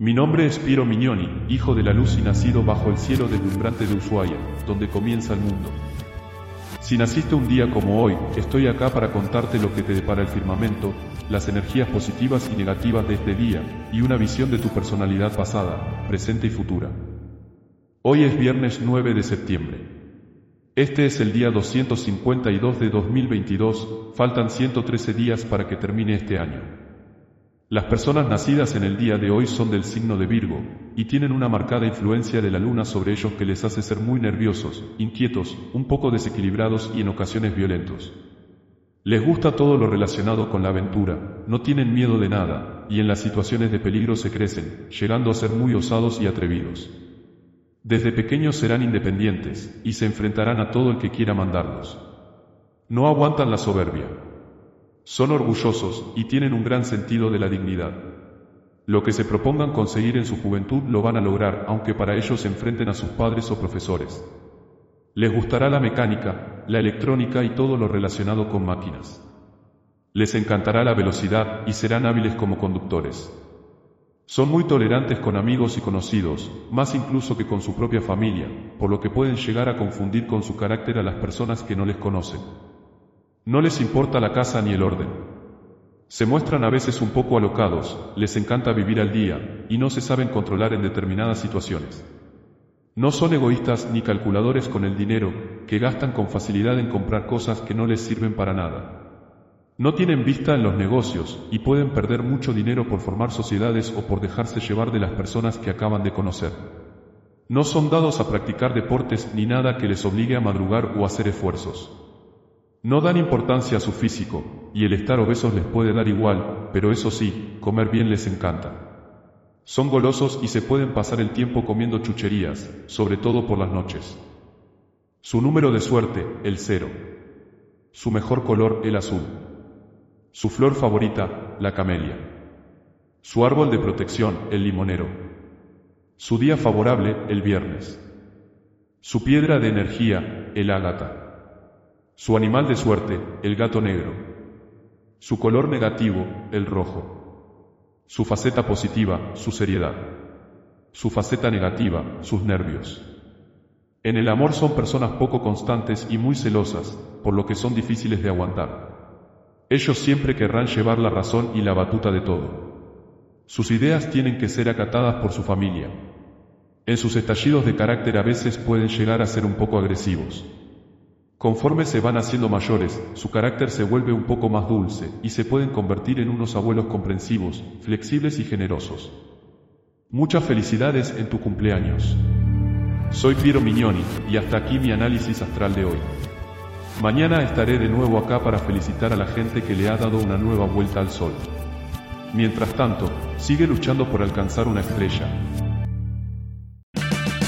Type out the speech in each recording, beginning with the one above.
Mi nombre es Piero Mignoni, hijo de la luz y nacido bajo el cielo deslumbrante de Ushuaia, donde comienza el mundo. Si naciste un día como hoy, estoy acá para contarte lo que te depara el firmamento, las energías positivas y negativas de este día, y una visión de tu personalidad pasada, presente y futura. Hoy es viernes 9 de septiembre. Este es el día 252 de 2022, faltan 113 días para que termine este año. Las personas nacidas en el día de hoy son del signo de Virgo, y tienen una marcada influencia de la luna sobre ellos que les hace ser muy nerviosos, inquietos, un poco desequilibrados y en ocasiones violentos. Les gusta todo lo relacionado con la aventura, no tienen miedo de nada, y en las situaciones de peligro se crecen, llegando a ser muy osados y atrevidos. Desde pequeños serán independientes, y se enfrentarán a todo el que quiera mandarlos. No aguantan la soberbia, son orgullosos y tienen un gran sentido de la dignidad. Lo que se propongan conseguir en su juventud lo van a lograr, aunque para ello se enfrenten a sus padres o profesores. Les gustará la mecánica, la electrónica y todo lo relacionado con máquinas. Les encantará la velocidad y serán hábiles como conductores. Son muy tolerantes con amigos y conocidos, más incluso que con su propia familia, por lo que pueden llegar a confundir con su carácter a las personas que no les conocen. No les importa la casa ni el orden. Se muestran a veces un poco alocados, les encanta vivir al día, y no se saben controlar en determinadas situaciones. No son egoístas ni calculadores con el dinero, que gastan con facilidad en comprar cosas que no les sirven para nada. No tienen vista en los negocios, y pueden perder mucho dinero por formar sociedades o por dejarse llevar de las personas que acaban de conocer. No son dados a practicar deportes ni nada que les obligue a madrugar o hacer esfuerzos. No dan importancia a su físico, y el estar obesos les puede dar igual, pero eso sí, comer bien les encanta. Son golosos y se pueden pasar el tiempo comiendo chucherías, sobre todo por las noches. Su número de suerte, el cero. Su mejor color, el azul. Su flor favorita, la camelia. Su árbol de protección, el limonero. Su día favorable, el viernes. Su piedra de energía, el ágata. Su animal de suerte, el gato negro. Su color negativo, el rojo. Su faceta positiva, su seriedad. Su faceta negativa, sus nervios. En el amor son personas poco constantes y muy celosas, por lo que son difíciles de aguantar. Ellos siempre querrán llevar la razón y la batuta de todo. Sus ideas tienen que ser acatadas por su familia. En sus estallidos de carácter a veces pueden llegar a ser un poco agresivos. Conforme se van haciendo mayores, su carácter se vuelve un poco más dulce y se pueden convertir en unos abuelos comprensivos, flexibles y generosos. Muchas felicidades en tu cumpleaños. Soy Piero Mignoni y hasta aquí mi análisis astral de hoy. Mañana estaré de nuevo acá para felicitar a la gente que le ha dado una nueva vuelta al sol. Mientras tanto, sigue luchando por alcanzar una estrella.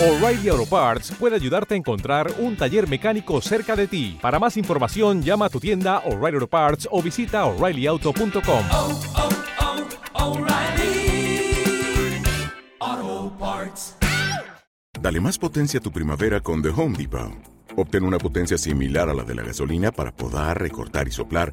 O'Reilly Auto Parts puede ayudarte a encontrar un taller mecánico cerca de ti. Para más información, llama a tu tienda O'Reilly Auto Parts o visita oreillyauto.com. oh, oh, O'Reilly Auto Parts. Dale más potencia a tu primavera con The Home Depot. Obtén una potencia similar a la de la gasolina para podar, recortar y soplar